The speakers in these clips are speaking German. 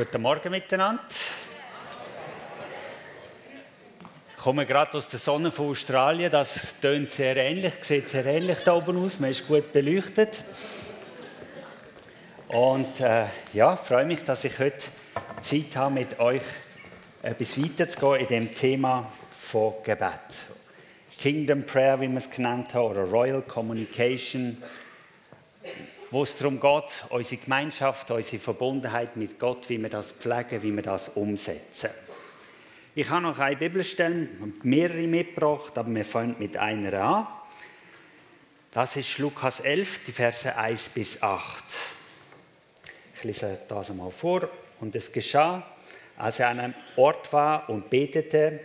Guten Morgen miteinander. Ich komme gerade aus der Sonne von Australien. Das tönt sehr ähnlich, sieht sehr ähnlich da oben aus. Man ist gut beleuchtet. Und äh, ja, freue mich, dass ich heute Zeit habe, mit euch etwas weiterzugehen in dem Thema von Gebet. Kingdom Prayer, wie man es genannt hat, oder Royal Communication wo es darum geht, unsere Gemeinschaft, unsere Verbundenheit mit Gott, wie wir das pflegen, wie wir das umsetzen. Ich habe noch eine Bibelstelle und mehrere mitgebracht, aber wir fangen mit einer an. Das ist Lukas 11, die Verse 1 bis 8. Ich lese das einmal vor. Und es geschah, als er an einem Ort war und betete,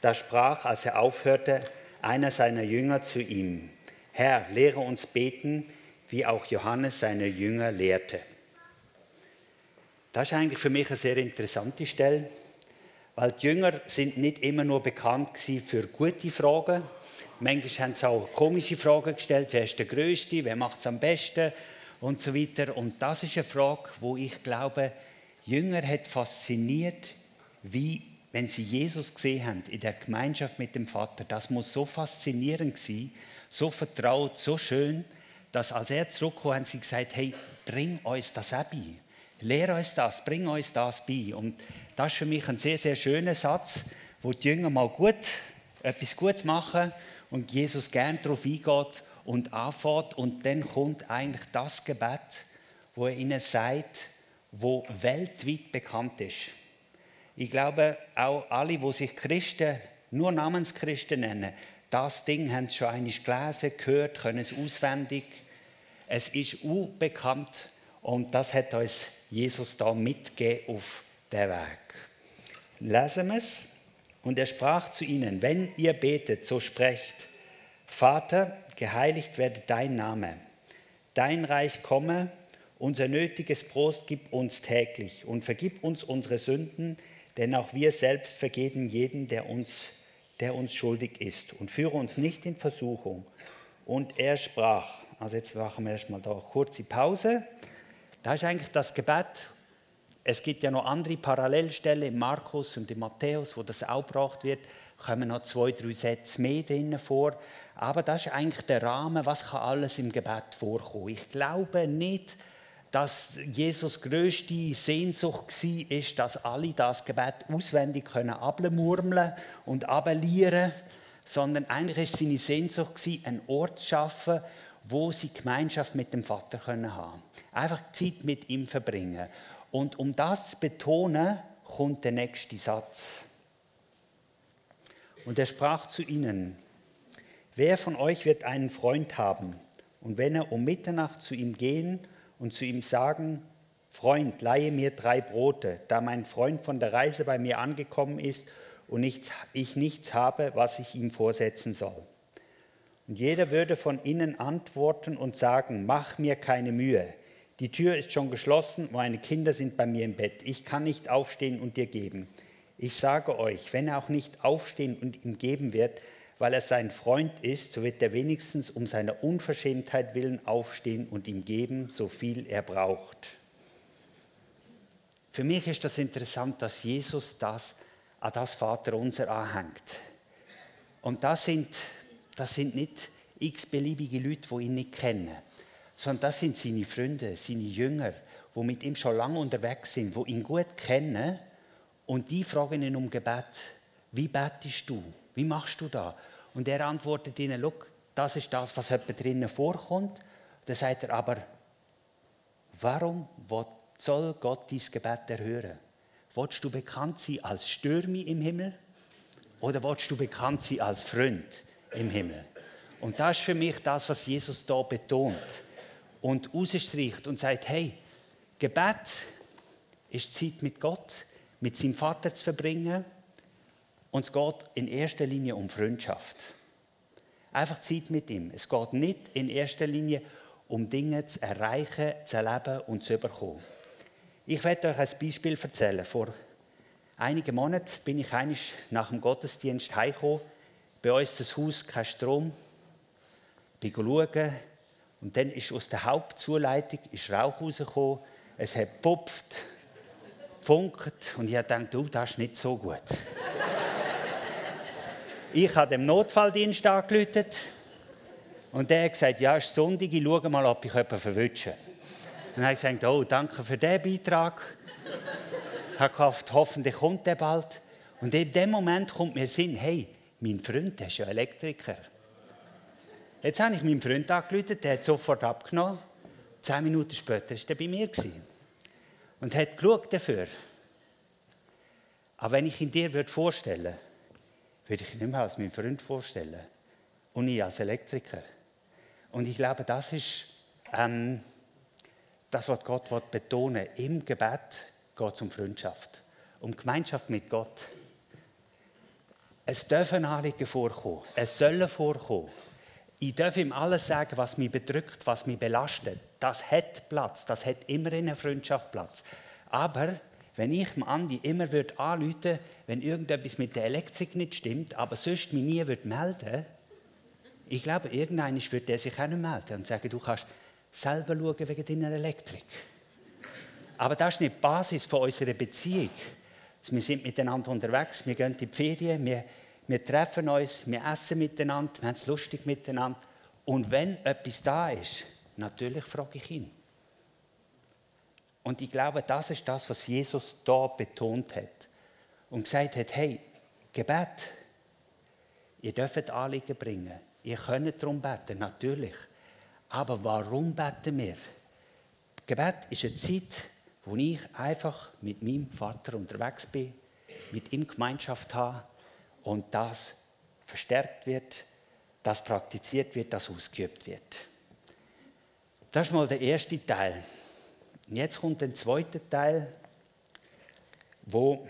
da sprach, als er aufhörte, einer seiner Jünger zu ihm: Herr, lehre uns beten, wie auch Johannes seine Jünger lehrte. Das ist eigentlich für mich eine sehr interessante Stelle, weil die Jünger sind nicht immer nur bekannt für gute Fragen. Manchmal haben sie auch komische Fragen gestellt, wer ist der Größte, wer macht es am besten und so weiter. Und das ist eine Frage, wo ich glaube, Jünger hat fasziniert, wie wenn sie Jesus gesehen haben in der Gemeinschaft mit dem Vater. Das muss so faszinierend sein, so vertraut, so schön dass als er zurückkam, haben sie gesagt, hey, bring uns das auch bei. Lehr uns das, bring uns das bei. Und das ist für mich ein sehr, sehr schöner Satz, wo die Jünger mal gut, etwas Gutes machen und Jesus gern darauf eingeht und anfängt. Und dann kommt eigentlich das Gebet, wo er ihnen sagt, wo weltweit bekannt ist. Ich glaube, auch alle, die sich Christen, nur Namenschristen nennen, das Ding haben sie schon einmal gelesen, gehört, können es auswendig. Es ist unbekannt und das hat uns Jesus da mitgegeben auf den Weg. Lesen wir es. Und er sprach zu ihnen, wenn ihr betet, so sprecht, Vater, geheiligt werde dein Name, dein Reich komme, unser nötiges Brot gib uns täglich und vergib uns unsere Sünden, denn auch wir selbst vergeben jeden, der uns der uns schuldig ist. Und führe uns nicht in Versuchung. Und er sprach, also jetzt machen wir erstmal da kurze Pause. Da ist eigentlich das Gebet. Es gibt ja noch andere Parallelstellen im Markus und im Matthäus, wo das auch gebracht wird. Da kommen noch zwei, drei Sätze mehr drinnen vor. Aber das ist eigentlich der Rahmen, was kann alles im Gebet vorkommen. Ich glaube nicht, Jesus größte Sehnsucht war, ist, dass alle das Gebet auswendig können abmurmeln und abelieren, sondern eigentlich ist seine Sehnsucht einen Ort zu schaffen, wo sie Gemeinschaft mit dem Vater können haben. Einfach Zeit mit ihm verbringen. Und um das zu betonen, kommt der nächste Satz. Und er sprach zu ihnen: Wer von euch wird einen Freund haben? Und wenn er um Mitternacht zu ihm gehen und zu ihm sagen, Freund, leihe mir drei Brote, da mein Freund von der Reise bei mir angekommen ist und ich nichts habe, was ich ihm vorsetzen soll. Und jeder würde von innen antworten und sagen, mach mir keine Mühe, die Tür ist schon geschlossen, meine Kinder sind bei mir im Bett, ich kann nicht aufstehen und dir geben. Ich sage euch, wenn er auch nicht aufstehen und ihm geben wird, weil er sein Freund ist, so wird er wenigstens um seiner Unverschämtheit willen aufstehen und ihm geben, so viel er braucht. Für mich ist das interessant, dass Jesus das an das Vaterunser anhängt. Und das sind, das sind nicht x-beliebige Leute, die ihn nicht kennen, sondern das sind seine Freunde, seine Jünger, die mit ihm schon lange unterwegs sind, die ihn gut kennen und die fragen ihn um Gebet. Wie betest du? Wie machst du da? Und er antwortet ihnen, Look, das ist das, was heute drinnen vorkommt. Dann sagt er aber, warum soll Gott dein Gebet erhören? Wolltest du bekannt sein als Stürmi im Himmel? Oder wolltest du bekannt sein als Freund im Himmel? Und das ist für mich das, was Jesus da betont und ausstreicht und sagt, hey, Gebet ist Zeit mit Gott, mit seinem Vater zu verbringen und es geht in erster Linie um Freundschaft. Einfach Zeit mit ihm. Es geht nicht in erster Linie um Dinge zu erreichen, zu erleben und zu bekommen. Ich werde euch ein Beispiel erzählen. Vor einigen Monaten bin ich nach dem Gottesdienst heimgekommen. Bei uns das Haus kein Strom. Bin schauen. Und dann ist aus der Hauptzuleitung ist Rauch rausgekommen. Es hat gepupft. gefunkt und ich habe gedacht, du, das ist nicht so gut. Ich habe dem Notfalldienst angerufen und der hat gesagt, ja, es ist Sonntag, ich schaue mal, ob ich jemanden verwünsche. Dann habe ich gesagt, oh, danke für diesen Beitrag. Ich habe gehofft, hoffentlich kommt der bald. Und in dem Moment kommt mir Sinn, hey, mein Freund, der ist ja Elektriker. Jetzt habe ich meinen Freund angerufen, der hat sofort abgenommen. Zehn Minuten später war er bei mir. Und hat geschaut dafür. Aber wenn ich ihn dir vorstellen würde, würde ich nicht mehr als meinen Freund vorstellen. Und ich als Elektriker. Und ich glaube, das ist ähm, das, was Gott betonen will. Im Gebet geht es um Freundschaft, um Gemeinschaft mit Gott. Es dürfen Anliegen vorkommen, es sollen vorkommen. Ich darf ihm alles sagen, was mich bedrückt, was mich belastet. Das hat Platz, das hat immer in einer Freundschaft Platz. Aber wenn ich dem Andi immer würde wenn irgendetwas mit der Elektrik nicht stimmt, aber sonst mich nie würde melden ich glaube, irgendwann würde er sich auch nicht melden und sagen, du kannst selber schauen wegen deiner Elektrik. Aber das ist nicht die Basis von unserer Beziehung. Wir sind miteinander unterwegs, wir gehen in die Ferien, wir, wir treffen uns, wir essen miteinander, wir haben es lustig miteinander. Und wenn etwas da ist, natürlich frage ich ihn. Und ich glaube, das ist das, was Jesus da betont hat. Und gesagt hat, hey, Gebet, ihr dürft Anliegen bringen. Ihr könnt darum beten, natürlich. Aber warum beten wir? Gebet ist eine Zeit, wo ich einfach mit meinem Vater unterwegs bin, mit ihm Gemeinschaft habe und das verstärkt wird, das praktiziert wird, das ausgeübt wird. Das ist mal der erste Teil. Und jetzt kommt der zweite Teil, wo,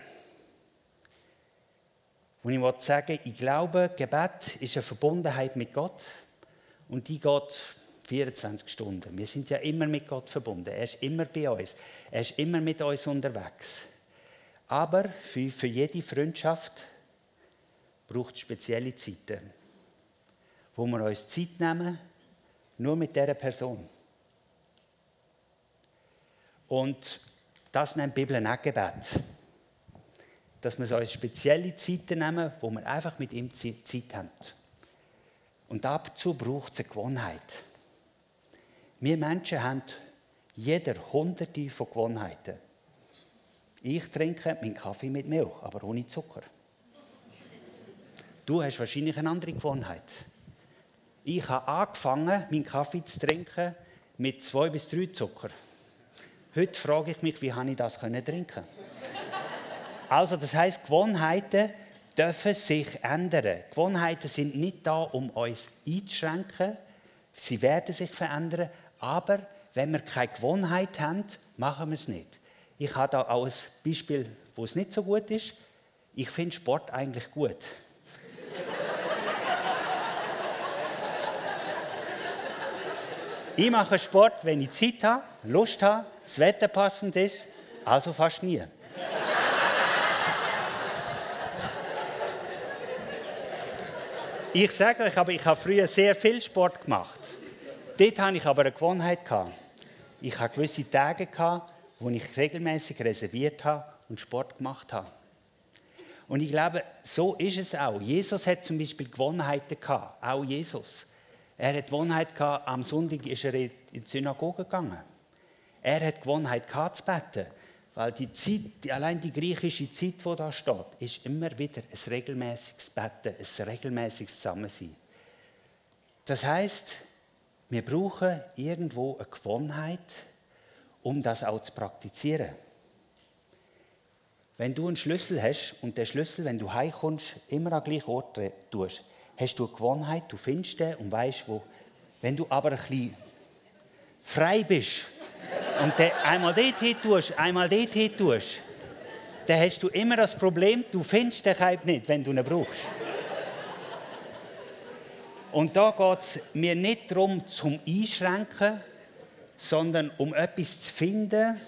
wo ich sagen ich glaube, Gebet ist eine Verbundenheit mit Gott und die geht 24 Stunden. Wir sind ja immer mit Gott verbunden. Er ist immer bei uns. Er ist immer mit uns unterwegs. Aber für, für jede Freundschaft braucht es spezielle Zeiten, wo wir uns Zeit nehmen, nur mit dieser Person. Und das nennt die Bibel auch Gebet. Dass wir uns spezielle Zeiten nehmen, wo wir einfach mit ihm Zeit haben. Und dazu braucht es eine Gewohnheit. Wir Menschen haben jeder hunderte von Gewohnheiten. Ich trinke meinen Kaffee mit Milch, aber ohne Zucker. Du hast wahrscheinlich eine andere Gewohnheit. Ich habe angefangen, meinen Kaffee zu trinken mit zwei bis drei Zucker. Heute frage ich mich, wie habe ich das trinken Also, das heißt, Gewohnheiten dürfen sich ändern. Gewohnheiten sind nicht da, um uns einzuschränken. Sie werden sich verändern, aber wenn wir keine Gewohnheit haben, machen wir es nicht. Ich habe da auch ein Beispiel, wo es nicht so gut ist. Ich finde Sport eigentlich gut. ich mache Sport, wenn ich Zeit habe, Lust habe, das Wetter passend ist, also fast nie. ich sage euch aber, ich habe früher sehr viel Sport gemacht. Dort hatte ich aber eine Gewohnheit. Ich hatte gewisse Tage, wo ich regelmäßig reserviert habe und Sport gemacht habe. Und ich glaube, so ist es auch. Jesus hat zum Beispiel Gewohnheiten gehabt, auch Jesus. Er hat Gewohnheit gehabt, am Sonntag ist er in die Synagoge gegangen. Er hat Gewohnheit gehabt zu beten, weil die Zeit, allein die griechische Zeit, die da steht, ist immer wieder ein regelmäßiges Beten, ein regelmäßiges Zusammensein. Das heißt, wir brauchen irgendwo eine Gewohnheit, um das auch zu praktizieren. Wenn du einen Schlüssel hast und der Schlüssel, wenn du heimkommst, immer an gleichen Ort tust, hast du eine Gewohnheit, du findest den und weißt wo. Wenn du aber ein bisschen frei bist und den einmal dorthin tust, einmal dorthin tust, dann hast du immer das Problem, du findest den Keib nicht, wenn du ihn brauchst. Und da geht es mir nicht darum, zum Einschränken, sondern um etwas zu finden,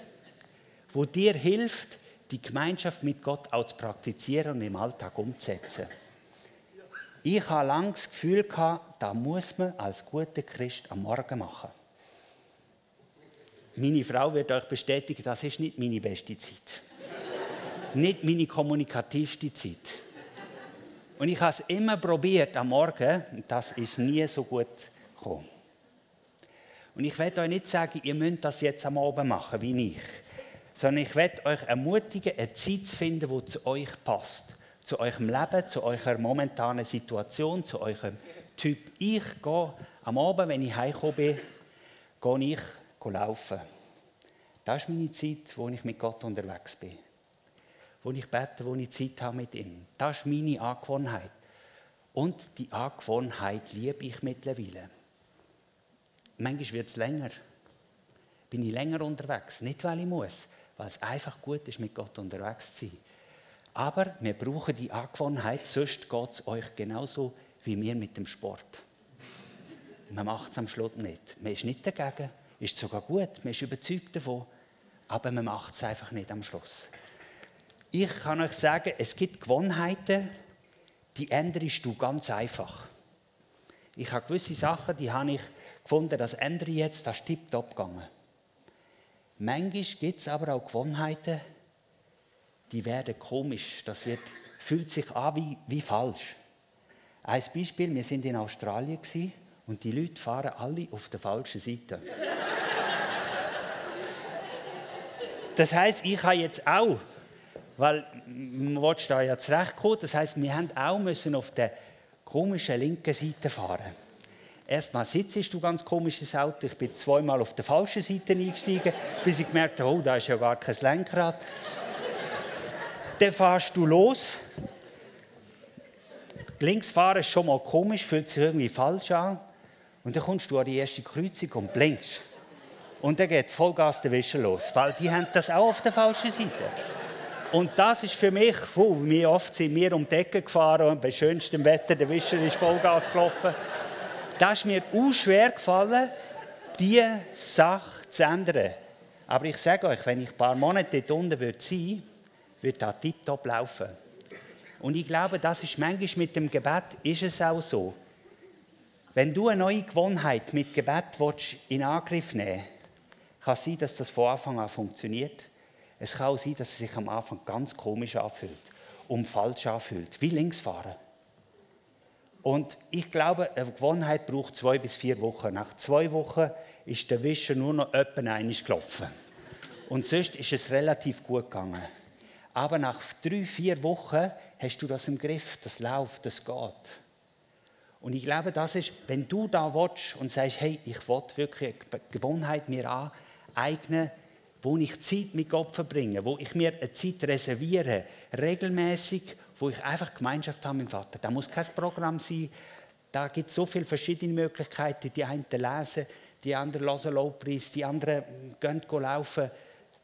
wo dir hilft, die Gemeinschaft mit Gott auch zu praktizieren und im Alltag umzusetzen. Ich habe lange das Gefühl gehabt, da muss man als guter Christ am Morgen machen. Meine Frau wird euch bestätigen, das ist nicht meine beste Zeit. nicht meine kommunikativste Zeit. Und ich habe es immer probiert am Morgen, das ist nie so gut gekommen. Und ich werde euch nicht sagen, ihr müsst das jetzt am Abend machen, wie ich. Sondern ich werde euch ermutigen, eine Zeit zu finden, die zu euch passt. Zu eurem Leben, zu eurer momentanen Situation, zu eurem Typ. Ich gehe am Abend, wenn ich heimgekommen bin, gehe ich laufen. Das ist meine Zeit, wo ich mit Gott unterwegs bin. Wo ich bete, wo ich Zeit habe mit ihm. Das ist meine Angewohnheit. Und die Angewohnheit liebe ich mittlerweile. Manchmal wird es länger. Bin ich länger unterwegs. Nicht, weil ich muss, weil es einfach gut ist, mit Gott unterwegs zu sein. Aber wir brauchen die Angewohnheit, sonst geht es euch genauso wie mir mit dem Sport. Man macht es am Schluss nicht. Man ist nicht dagegen, ist sogar gut, man ist überzeugt davon, aber man macht es einfach nicht am Schluss. Ich kann euch sagen, es gibt Gewohnheiten, die änderst du ganz einfach. Ich habe gewisse Sachen, die habe ich gefunden, das ändere ich jetzt, das ist tiptop gegangen. Manchmal gibt es aber auch Gewohnheiten, die werden komisch. Das wird, fühlt sich an wie, wie falsch. Ein Beispiel, wir sind in Australien und die Leute fahren alle auf der falschen Seite. Das heißt, ich habe jetzt auch, weil man da ja zurechtkommen, das heißt, wir haben auch müssen auf der komischen linken Seite fahren. Erstmal sitzt du ganz komisches Auto. Ich bin zweimal auf der falschen Seite eingestiegen, bis ich gemerkt habe, oh, da ist ja gar kein Lenkrad. Dann fährst du los. Links fahren ist schon mal komisch, fühlt sich irgendwie falsch an. Und dann kommst du an die erste Kreuzung und blinkst. Und dann geht Vollgas der Wischer los, weil die haben das auch auf der falschen Seite. Und das ist für mich, puh, wie oft sind wir um die Ecke gefahren und bei schönstem Wetter, der Wischer ist Vollgas gelaufen. Da ist mir auch schwer gefallen, diese Sache zu ändern. Aber ich sage euch, wenn ich ein paar Monate dort unten sein würde das tiptop laufen. Und ich glaube, das ist manchmal mit dem Gebet ist es auch so. Wenn du eine neue Gewohnheit mit Gebet in Angriff nehmen willst, kann es sein, dass das von Anfang an funktioniert. Es kann auch sein, dass es sich am Anfang ganz komisch anfühlt und falsch anfühlt, wie links fahren. Und ich glaube, eine Gewohnheit braucht zwei bis vier Wochen. Nach zwei Wochen ist der Wischer nur noch etwa einmal gelaufen. Und sonst ist es relativ gut gegangen. Aber nach drei, vier Wochen hast du das im Griff, das läuft, das geht. Und ich glaube, das ist, wenn du da willst und sagst, hey, ich will wirklich eine Gewohnheit mir aneignen, wo ich Zeit mit Gott verbringe, wo ich mir eine Zeit reserviere, regelmäßig, wo ich einfach Gemeinschaft habe mit dem Vater. Da muss kein Programm sein, da gibt es so viele verschiedene Möglichkeiten. Die einen lesen, die anderen hören Lobpreis, die anderen gehen laufen.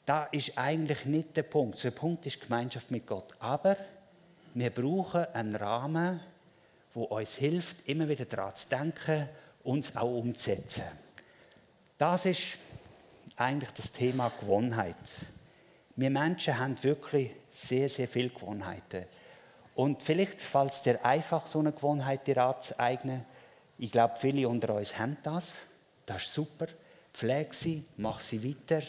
Da ist eigentlich nicht der Punkt. Der Punkt ist Gemeinschaft mit Gott. Aber wir brauchen einen Rahmen, wo uns hilft, immer wieder daran zu denken, uns auch umzusetzen. Das ist eigentlich das Thema Gewohnheit. Wir Menschen haben wirklich sehr, sehr viele Gewohnheiten. Und vielleicht fällt es dir einfach, so eine Gewohnheit dir anzueignen. Ich glaube, viele unter uns haben das. Das ist super. Pflege sie, mach sie weiter.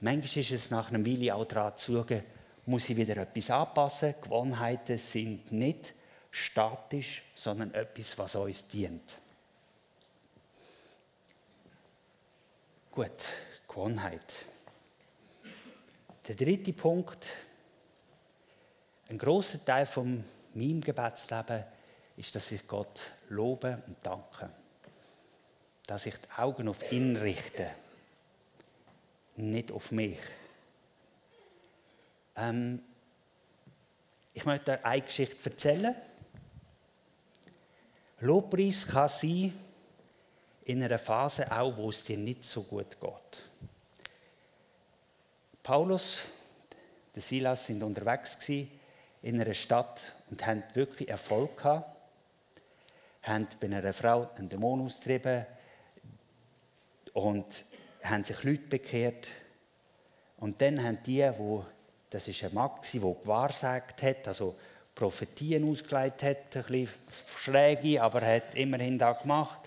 Manchmal ist es nach einem Weile auch daran zu schauen, muss ich wieder etwas anpassen. Gewohnheiten sind nicht statisch, sondern etwas, was uns dient. Gut, Gewohnheit. Der dritte Punkt, ein großer Teil von meinem Gebetsleben ist, dass ich Gott lobe und danke. Dass ich die Augen auf ihn richte, nicht auf mich. Ähm, ich möchte eine Geschichte erzählen. Lobpreis kann sein in einer Phase auch, wo es dir nicht so gut geht. Paulus, der Silas sind unterwegs in einer Stadt und haben wirklich Erfolg gehabt. Haben bei einer Frau einen Dämon austrieben und haben sich Leute bekehrt. Und dann haben die, wo das ist ein Mann, der gewahrsagt hat, also Prophetien ausgelegt hat, ein bisschen schräge, aber er hat immerhin da gemacht.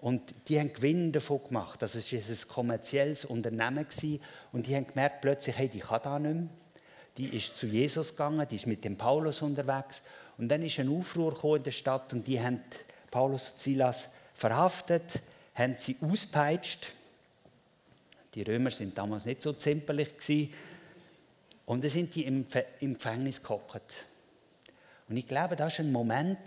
Und die haben Gewinn davon gemacht. Also es war ein kommerzielles Unternehmen. Und die haben gemerkt plötzlich, hey, die kann da nicht mehr. die ist zu Jesus gegangen, die ist mit dem Paulus unterwegs. Und dann ist ein Aufruhr in der Stadt und die haben Paulus und Silas verhaftet, haben sie auspeitscht. Die Römer sind damals nicht so zimperlich gewesen. Und dann sind die im, Gefängnis gehockt. Und ich glaube, das ist ein Moment,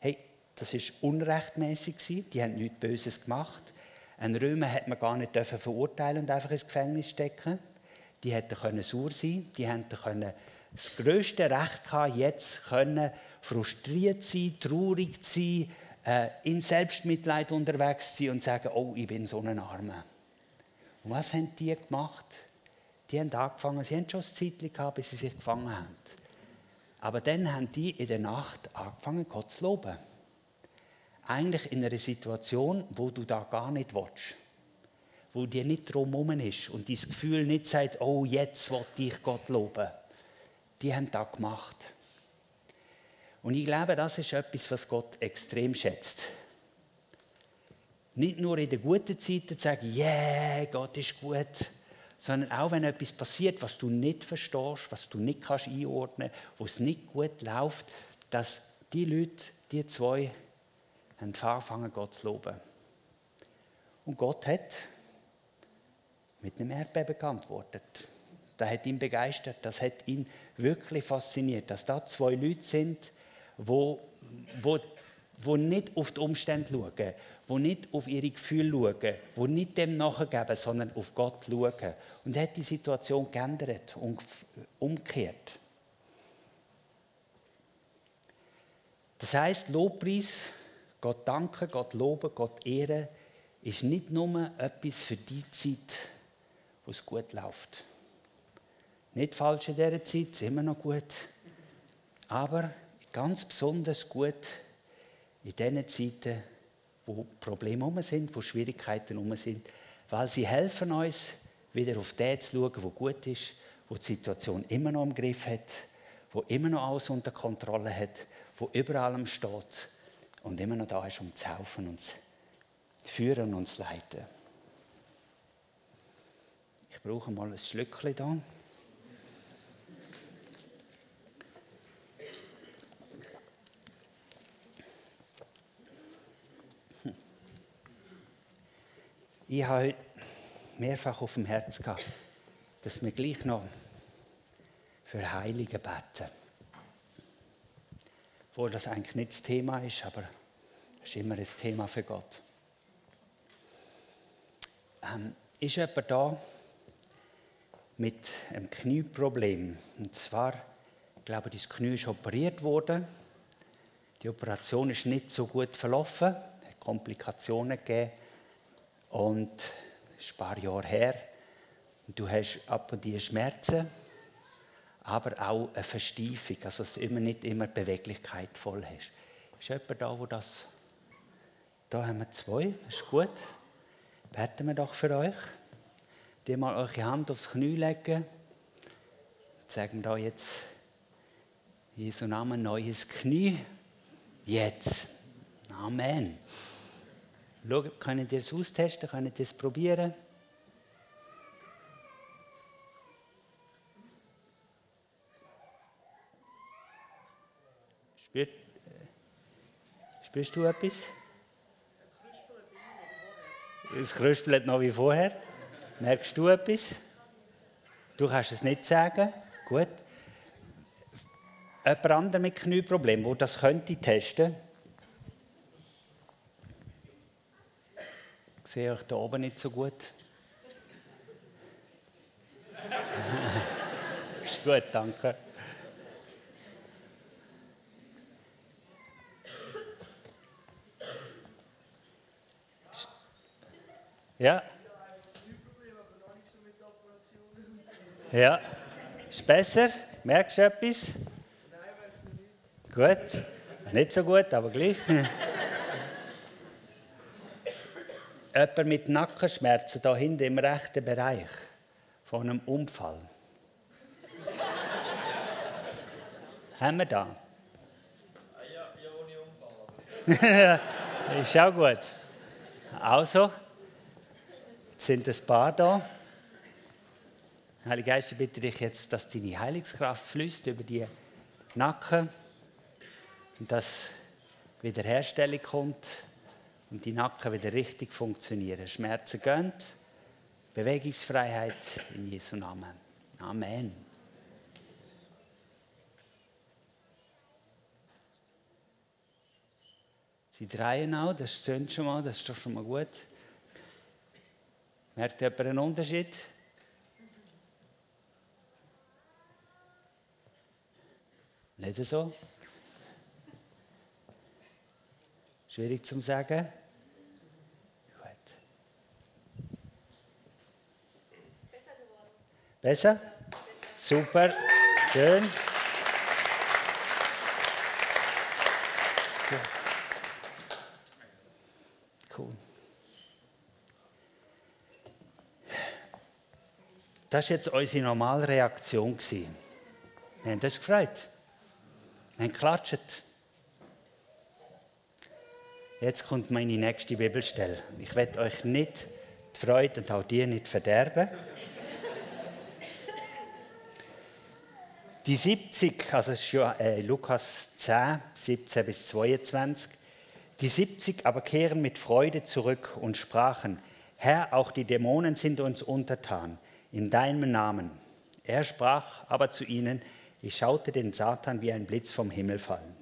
hey, das ist unrechtmäßig gewesen. Die haben nichts Böses gemacht. Ein Römer hätte man gar nicht verurteilen und einfach ins Gefängnis stecken. Die hätten können sauer sein, die hätten können das größte Recht gehabt, jetzt können frustriert sein, traurig sein, äh, in Selbstmitleid unterwegs sein und sagen, oh, ich bin so ein Armer. Und was haben die gemacht? Die haben angefangen, sie haben schon ein Zeit gehabt, bis sie sich gefangen haben. Aber dann haben die in der Nacht angefangen, Gott zu loben. Eigentlich in einer Situation, wo du da gar nicht willst. Wo dir nicht drumherum ist und dein Gefühl nicht sagt, oh, jetzt will ich Gott loben. Die haben das gemacht. Und ich glaube, das ist etwas, was Gott extrem schätzt. Nicht nur in den guten Zeiten zu sagen, yeah, Gott ist gut, sondern auch wenn etwas passiert, was du nicht verstehst, was du nicht kannst einordnen wo es nicht gut läuft, dass die Leute, die zwei, haben angefangen, Gott zu loben. Und Gott hat mit einem Erdbeben geantwortet. Das hat ihn begeistert, das hat ihn wirklich fasziniert, dass da zwei Leute sind, wo, wo, wo nicht auf die Umstände schauen, wo nicht auf ihre Gefühle schauen, wo nicht dem nachgeben, sondern auf Gott schauen. Und er hat die Situation geändert und umgekehrt. Das heißt, Lobpreis, Gott danken, Gott loben, Gott ehren, ist nicht nur etwas für die Zeit, wo es gut läuft. Nicht falsch in dieser Zeit, ist immer noch gut. Aber ganz besonders gut in den Zeiten, wo Probleme um sind, wo Schwierigkeiten um sind, weil sie helfen uns, wieder auf den zu schauen, wo gut ist, wo die Situation immer noch im Griff hat, wo immer noch alles unter Kontrolle hat, wo über allem steht und immer noch da ist, um zu helfen, uns zu führen und zu leiten. Ich brauche mal ein Schlückchen da. Ich habe heute mehrfach auf dem Herz gehabt, dass wir gleich noch für Heilige beten. Obwohl das eigentlich nicht das Thema ist, aber es ist immer ein Thema für Gott. Ähm, ist jemand da mit einem Knieproblem? Und zwar, ich glaube, das Knie ist operiert worden. Die Operation ist nicht so gut verlaufen, es hat Komplikationen gegeben. Und es ist ein paar Jahre her. Und du hast ab und zu Schmerzen, aber auch eine Verstiefung, also dass du immer nicht immer Beweglichkeit voll hast. Ist jemand da, wo das... Da haben wir zwei, das ist gut. Beten wir doch für euch. Die mal eure Hand aufs Knie legen. Sagen wir da jetzt Jesu Namen neues Knie. Jetzt. Amen. Schau, könnt ihr es austesten, könnt ihr es probieren? Spürst, äh, spürst du etwas? Es krüspelt noch wie vorher. Merkst du etwas? Du kannst es nicht sagen. Gut. Jemand anderes mit Knieproblem, der das könnte testen könnte, sehe euch da oben nicht so gut. ist gut, danke. Ja. Ja. Ist besser? Merkst du etwas? Gut. Nicht so gut, aber gleich. jemand mit Nackenschmerzen da hinten im rechten Bereich von einem Unfall. Haben wir da? Ja, ja ohne Unfall. ist auch gut. Also, sind ein paar da. Heilige Geist, ich bitte dich jetzt, dass deine Heilungskraft fließt über die Nacken und dass Wiederherstellung kommt und die Nacken wieder richtig funktionieren. Schmerzen gehen, Bewegungsfreiheit in Jesu Namen. Amen. Sie drehen auch, das stimmt schon mal, das ist doch schon mal gut. Merkt jemand einen Unterschied? Nicht so? Schwierig zu sagen. Besser? Super. Schön. Cool. Das war jetzt unsere normale Reaktion. Wir haben das gefreut. Wir haben geklatscht. Jetzt kommt meine nächste Bibelstelle. Ich werde euch nicht die Freude und auch dir nicht verderben. Die 70, also ist äh, Lukas 10, 17 bis 22. Die 70 aber kehren mit Freude zurück und sprachen, Herr, auch die Dämonen sind uns untertan, in deinem Namen. Er sprach aber zu ihnen, ich schaute den Satan wie ein Blitz vom Himmel fallen.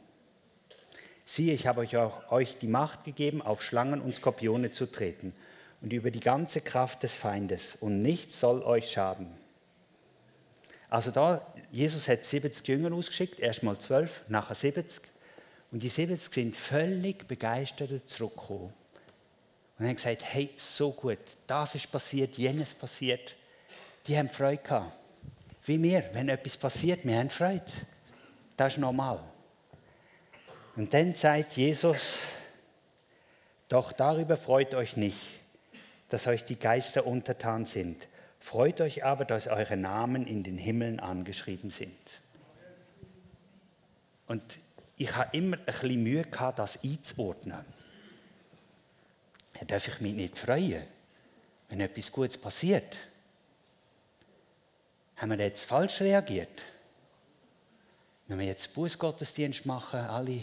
Siehe, ich habe euch, auch, euch die Macht gegeben, auf Schlangen und Skorpione zu treten und über die ganze Kraft des Feindes, und nichts soll euch schaden. Also da, Jesus hat 70 Jünger ausgeschickt, erst mal 12, nachher 70. Und die 70 sind völlig begeistert zurückgekommen. Und haben gesagt, hey, so gut, das ist passiert, jenes passiert. Die haben Freude gehabt. Wie wir, wenn etwas passiert, wir haben Freude. Das ist normal. Und dann sagt Jesus, doch darüber freut euch nicht, dass euch die Geister untertan sind. Freut euch aber, dass eure Namen in den Himmeln angeschrieben sind. Und ich habe immer ein bisschen Mühe gehabt, das einzuordnen. Da darf ich mich nicht freuen, wenn etwas Gutes passiert. Haben wir jetzt falsch reagiert? Wenn wir jetzt Bußgottesdienst machen, alle.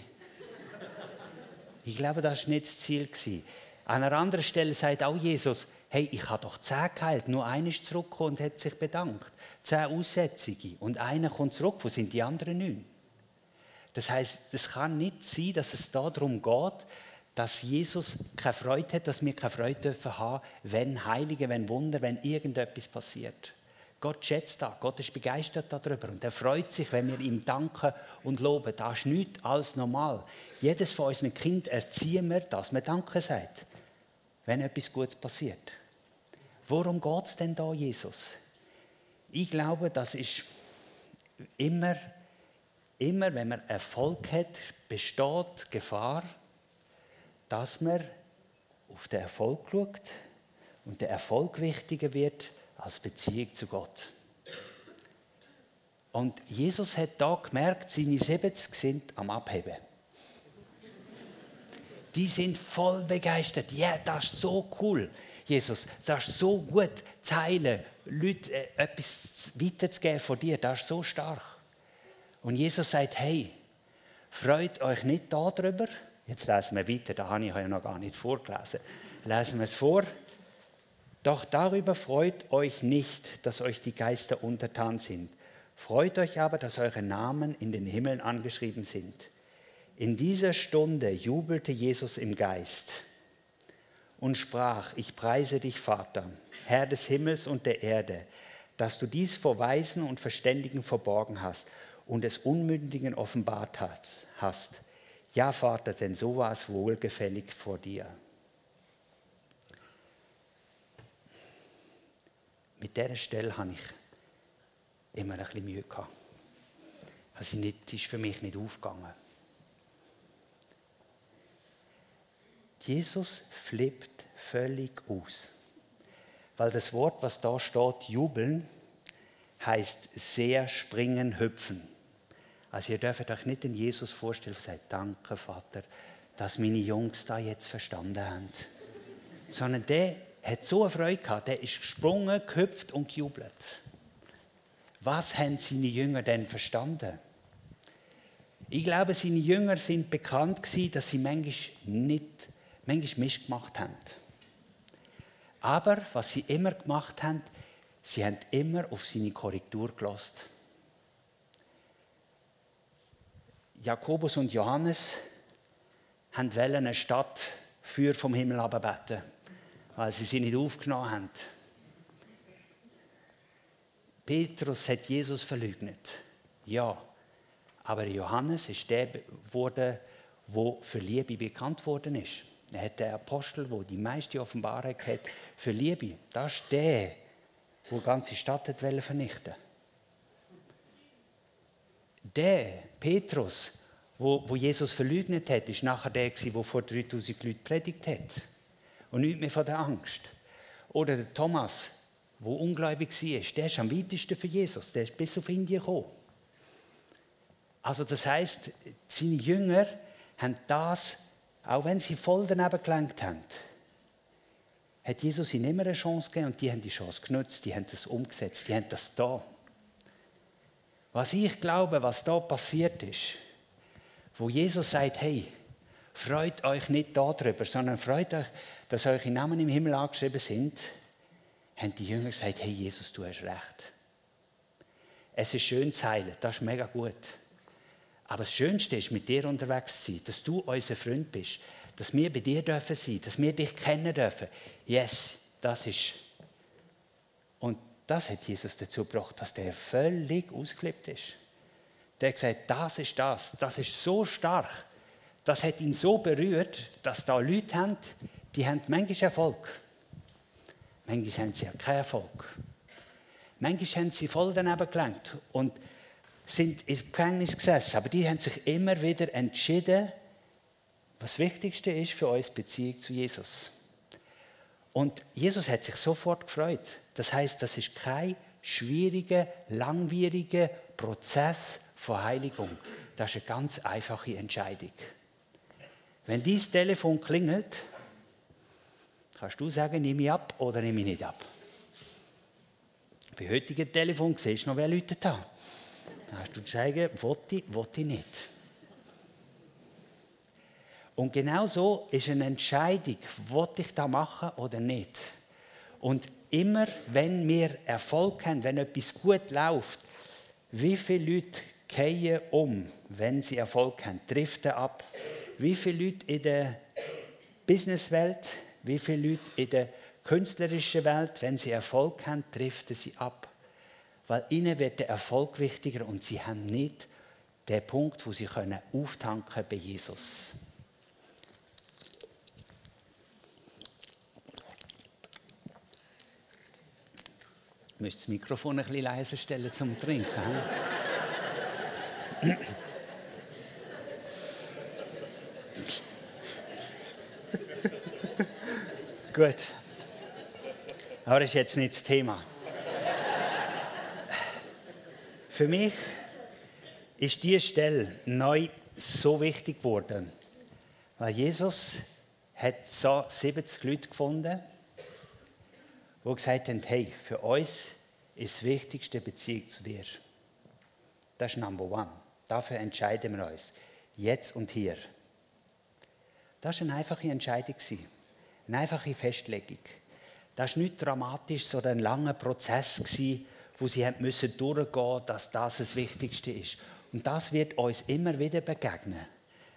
Ich glaube, das war nicht das Ziel. An einer anderen Stelle sagt auch Jesus, hey, ich habe doch zehn geheilt, nur einer ist zurückgekommen und hat sich bedankt. Zehn Aussätzige und einer kommt zurück, wo sind die anderen neun? Das heißt, es kann nicht sein, dass es darum geht, dass Jesus keine Freude hat, dass wir keine Freude dürfen haben, wenn Heilige, wenn Wunder, wenn irgendetwas passiert. Gott schätzt das, Gott ist begeistert darüber und er freut sich, wenn wir ihm danken und loben. Das ist nichts als normal. Jedes von unseren Kindern erziehen wir, dass man Danke sagt, wenn etwas Gutes passiert. Worum geht es denn da, Jesus? Ich glaube, das ist immer, immer, wenn man Erfolg hat, besteht Gefahr, dass man auf den Erfolg schaut und der Erfolg wichtiger wird als Beziehung zu Gott. Und Jesus hat da gemerkt, seine 70 sind am Abheben. Die sind voll begeistert. Ja, yeah, das ist so cool, Jesus. Das ist so gut, zu heilen, Leuten äh, etwas weiterzugeben von dir. Das ist so stark. Und Jesus sagt: Hey, freut euch nicht darüber. Jetzt lesen wir weiter, da habe ich ja noch gar nicht vorgelesen. Lesen wir es vor. Doch darüber freut euch nicht, dass euch die Geister untertan sind. Freut euch aber, dass eure Namen in den Himmeln angeschrieben sind. In dieser Stunde jubelte Jesus im Geist und sprach, ich preise dich, Vater, Herr des Himmels und der Erde, dass du dies vor Weisen und Verständigen verborgen hast und es Unmündigen offenbart hast. Ja, Vater, denn so war es wohlgefällig vor dir. mit dieser Stelle habe ich immer ein bisschen Mühe gehabt. Also nicht, ist für mich nicht aufgegangen. Jesus flippt völlig aus. Weil das Wort, was da steht, jubeln, heißt sehr springen, hüpfen. Also ihr dürft euch nicht den Jesus vorstellen, der sagt, danke Vater, dass meine Jungs da jetzt verstanden haben. Sondern der hat so eine Freude gehabt, der ist gesprungen, gehüpft und gejubelt. Was haben seine Jünger denn verstanden? Ich glaube, seine Jünger sind bekannt gewesen, dass sie manchmal nicht, manchmal Mist gemacht haben. Aber was sie immer gemacht haben, sie haben immer auf seine Korrektur gelost. Jakobus und Johannes haben eine Stadt für vom Himmel beten, weil sie sie nicht aufgenommen haben. Petrus hat Jesus verleugnet. Ja, aber Johannes ist der geworden, wo für Liebe bekannt worden ist. Er hat der Apostel, wo die meiste Offenbarung hat für Liebe. Das ist der, wo die ganze Stadt hat vernichten Der Petrus, wo, wo Jesus verleugnet hat, ist nachher der, der vor 3000 Leuten predigt hat. Und nicht mehr von der Angst. Oder der Thomas, wo ungläubig war, der ist am weitesten für Jesus. Der ist bis auf Indien gekommen. Also das heißt, seine Jünger haben das, auch wenn sie voll daneben gelenkt haben, hat Jesus ihnen immer eine Chance gegeben und die haben die Chance genutzt, die haben das umgesetzt, die haben das da. Was ich glaube, was da passiert ist, wo Jesus sagt, hey, freut euch nicht darüber, sondern freut euch, dass eure Namen im Himmel angeschrieben sind, haben die Jünger gesagt, hey Jesus, du hast recht. Es ist schön zu heilen, das ist mega gut. Aber das Schönste ist, mit dir unterwegs zu sein, dass du unser Freund bist, dass wir bei dir dürfen sein, dass wir dich kennen dürfen. Yes, das ist. Und das hat Jesus dazu gebracht, dass der völlig ausgelebt ist. Der hat gesagt, das ist das, das ist so stark, das hat ihn so berührt, dass da Leute haben, die haben manchmal Erfolg. Manchmal haben sie ja keinen Erfolg. Manchmal haben sie voll daneben gelenkt und sind im Gefängnis gesessen, aber die haben sich immer wieder entschieden, was Wichtigste ist für uns Beziehung zu Jesus. Und Jesus hat sich sofort gefreut. Das heißt, das ist kein schwieriger, langwieriger Prozess von Heiligung. Das ist eine ganz einfache Entscheidung. Wenn dieses Telefon klingelt, kannst du sagen, nehme ich ab oder nehme ich nicht ab. Bei heutigen Telefon siehst du noch, wer Leute da. Dann hast du zu sagen, wollte ich, wollte ich nicht. Und genau so ist eine Entscheidung, wollte ich da machen oder nicht. Und immer, wenn wir Erfolg haben, wenn etwas gut läuft, wie viele Leute kehren um, wenn sie Erfolg haben, driften ab? Wie viele Leute in der Businesswelt, wie viele Leute in der künstlerischen Welt, wenn sie Erfolg haben, driften sie ab? Weil ihnen wird der Erfolg wichtiger und sie haben nicht den Punkt, wo sie können auftanken bei Jesus. Ich müsste das Mikrofon ein bisschen leiser stellen zum Trinken. Gut. Aber das ist jetzt nicht das Thema. Für mich ist diese Stelle neu so wichtig geworden, weil Jesus hat so 70 Leute gefunden, die gesagt haben, hey, für uns ist das Wichtigste Beziehung zu dir. Das ist Number One. Dafür entscheiden wir uns. Jetzt und hier. Das war eine einfache Entscheidung. Eine einfache Festlegung. Das war nicht dramatisch, sondern ein langer Prozess, wo sie haben müssen durchgehen, dass das das Wichtigste ist. Und das wird uns immer wieder begegnen.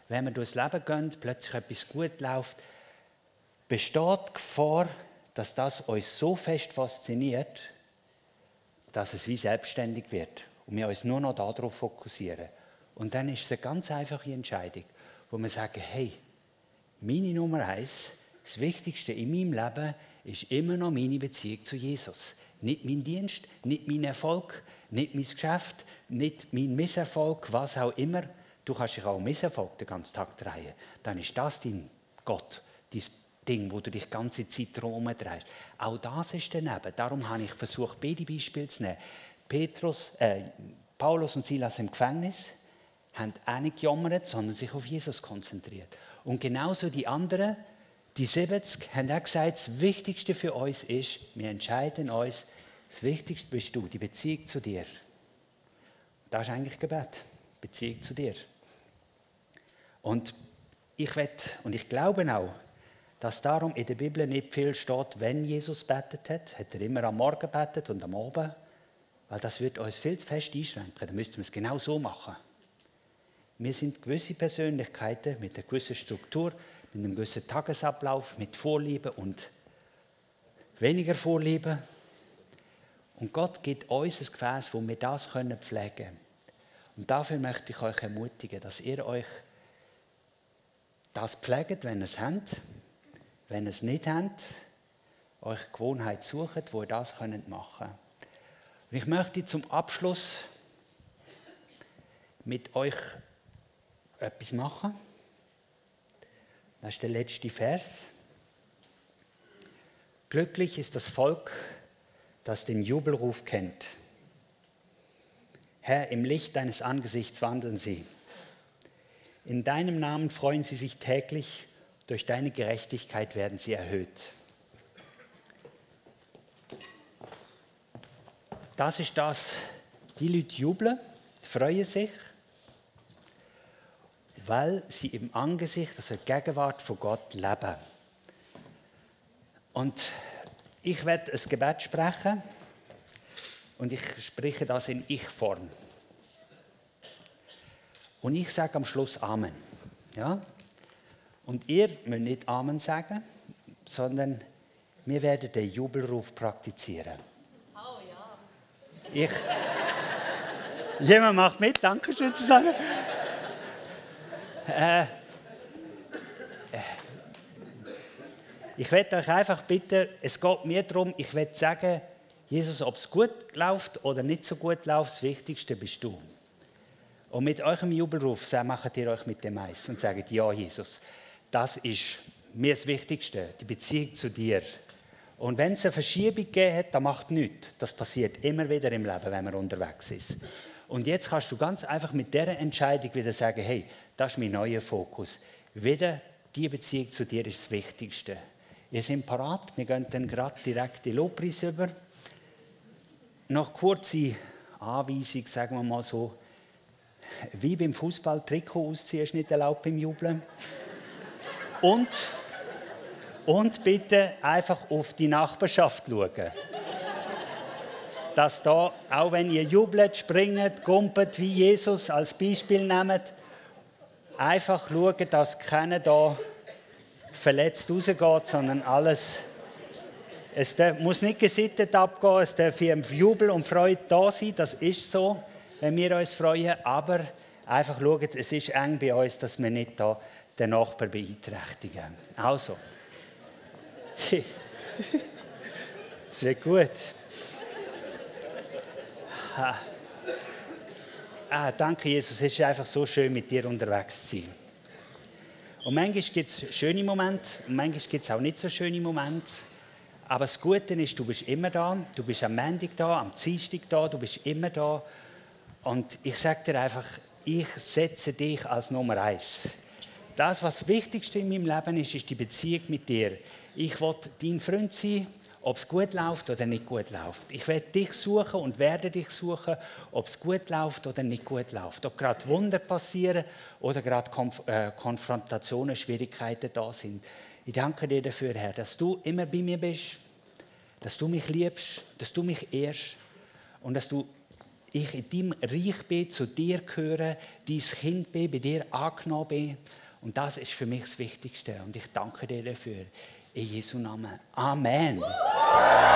Wenn wir durchs Leben gehen, plötzlich etwas gut läuft, besteht die Gefahr, dass das uns so fest fasziniert, dass es wie selbstständig wird und wir uns nur noch darauf fokussieren. Und dann ist es eine ganz einfache Entscheidung, wo wir sagen, hey, meine Nummer eins, das Wichtigste in meinem Leben ist immer noch meine Beziehung zu Jesus. Nicht mein Dienst, nicht mein Erfolg, nicht mein Geschäft, nicht mein Misserfolg, was auch immer. Du kannst dich auch Misserfolg den ganzen Tag drehen. Dann ist das dein Gott, dein Ding, wo du dich die ganze Zeit drum drehst. Auch das ist daneben. Darum habe ich versucht, beide Beispiele zu nehmen. Petrus, äh, Paulus und Silas im Gefängnis haben auch nicht gejammert, sondern sich auf Jesus konzentriert. Und genauso die anderen, die 70 haben auch gesagt, das Wichtigste für uns ist, wir entscheiden uns, das Wichtigste bist du, die Beziehung zu dir. Das ist eigentlich Gebet, Beziehung zu dir. Und ich wett und ich glaube auch, dass darum in der Bibel nicht viel steht, wenn Jesus betet hat. Hat er immer am Morgen betet und am Abend. Weil das wird uns viel zu fest einschränken. Dann müssten wir es genau so machen. Wir sind gewisse Persönlichkeiten mit einer gewissen Struktur, mit einem gewissen Tagesablauf, mit Vorlieben und weniger Vorlieben. Und Gott gibt uns ein Gefäß, wo wir das pflegen können. Und dafür möchte ich euch ermutigen, dass ihr euch das pflegt, wenn ihr es habt. Wenn ihr es nicht habt, euch Gewohnheit sucht, wo ihr das machen könnt. Und ich möchte zum Abschluss mit euch etwas machen. Das ist der letzte Vers. Glücklich ist das Volk, das den Jubelruf kennt. Herr, im Licht deines Angesichts wandeln sie. In deinem Namen freuen sie sich täglich, durch deine Gerechtigkeit werden sie erhöht. Das ist das, die Leute jubeln, freuen sich, weil sie im Angesicht, also der Gegenwart von Gott leben. Und ich werde ein Gebet sprechen und ich spreche das in Ich-Form. Und ich sage am Schluss Amen. Ja? Und ihr müsst nicht Amen sagen, sondern wir werden den Jubelruf praktizieren. Oh ja. Ich. Jemand macht mit, danke schön zusammen. Äh, Ich werde euch einfach bitten, es geht mir darum, ich werde sagen, Jesus, ob es gut läuft oder nicht so gut läuft, das Wichtigste bist du. Und mit eurem Jubelruf macht ihr euch mit dem Eis und sagt, ja, Jesus, das ist mir das Wichtigste, die Beziehung zu dir. Und wenn es eine Verschiebung gegeben hat, dann macht nichts. Das passiert immer wieder im Leben, wenn man unterwegs ist. Und jetzt kannst du ganz einfach mit dieser Entscheidung wieder sagen, hey, das ist mein neuer Fokus. Wieder die Beziehung zu dir ist das Wichtigste. Wir sind parat, wir gehen dann gerade direkt in Lobpreis über. Noch kurze Anweisung, sagen wir mal so, wie beim Fußball Trikot ausziehen ist nicht erlaubt beim Jubeln. Und, und bitte einfach auf die Nachbarschaft schauen. Dass da, auch wenn ihr jubelt, springt, gumpet, wie Jesus als Beispiel nehmt, einfach schauen, dass keiner da verletzt rausgeht, sondern alles. Es muss nicht gesittet abgehen, es darf hier Jubel und Freude da sein, das ist so, wenn wir uns freuen, aber einfach schauen, es ist eng bei uns, dass wir nicht da den Nachbar beeinträchtigen. Also. Es wird gut. Ah, danke, Jesus. Es ist einfach so schön, mit dir unterwegs zu sein. Und manchmal gibt es schöne Momente und manchmal gibt es auch nicht so schöne Momente. Aber das Gute ist, du bist immer da. Du bist am Montag da, am Dienstag da, du bist immer da. Und ich sage dir einfach, ich setze dich als Nummer eins. Das, was das Wichtigste in meinem Leben ist, ist die Beziehung mit dir. Ich will dein Freund sein ob es gut läuft oder nicht gut läuft. Ich werde dich suchen und werde dich suchen, ob es gut läuft oder nicht gut läuft. Ob gerade Wunder passieren oder gerade Konf äh, Konfrontationen, Schwierigkeiten da sind. Ich danke dir dafür, Herr, dass du immer bei mir bist, dass du mich liebst, dass du mich ehrst und dass du ich in deinem Reich bin, zu dir gehöre, dein Kind bin, bei dir angenommen bin. Und das ist für mich das Wichtigste. Und ich danke dir dafür. In Jesu Namen. Amen. Deus.